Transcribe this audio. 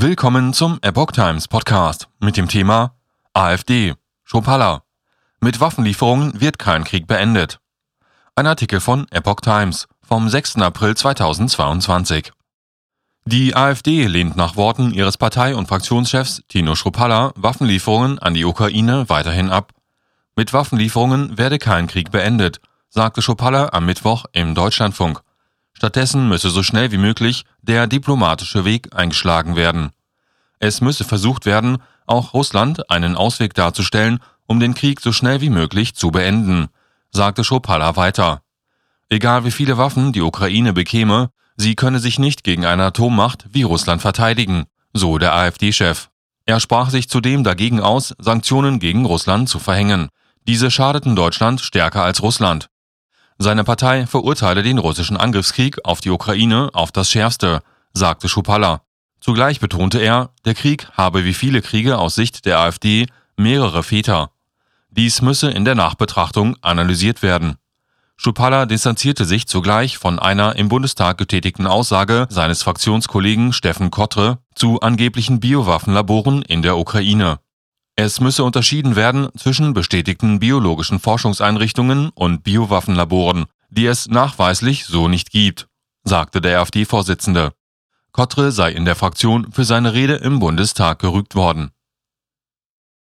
Willkommen zum Epoch Times Podcast mit dem Thema AfD, Schopalla. Mit Waffenlieferungen wird kein Krieg beendet. Ein Artikel von Epoch Times vom 6. April 2022. Die AfD lehnt nach Worten ihres Partei- und Fraktionschefs Tino Schopalla Waffenlieferungen an die Ukraine weiterhin ab. Mit Waffenlieferungen werde kein Krieg beendet, sagte Schopalla am Mittwoch im Deutschlandfunk. Stattdessen müsse so schnell wie möglich der diplomatische Weg eingeschlagen werden. Es müsse versucht werden, auch Russland einen Ausweg darzustellen, um den Krieg so schnell wie möglich zu beenden, sagte Schopalla weiter. Egal wie viele Waffen die Ukraine bekäme, sie könne sich nicht gegen eine Atommacht wie Russland verteidigen, so der AfD-Chef. Er sprach sich zudem dagegen aus, Sanktionen gegen Russland zu verhängen. Diese schadeten Deutschland stärker als Russland. Seine Partei verurteile den russischen Angriffskrieg auf die Ukraine auf das Schärfste, sagte Schupalla. Zugleich betonte er, der Krieg habe wie viele Kriege aus Sicht der AfD mehrere Väter. Dies müsse in der Nachbetrachtung analysiert werden. Schupalla distanzierte sich zugleich von einer im Bundestag getätigten Aussage seines Fraktionskollegen Steffen Kottre zu angeblichen Biowaffenlaboren in der Ukraine. Es müsse unterschieden werden zwischen bestätigten biologischen Forschungseinrichtungen und Biowaffenlaboren, die es nachweislich so nicht gibt, sagte der AfD-Vorsitzende. Kottre sei in der Fraktion für seine Rede im Bundestag gerügt worden.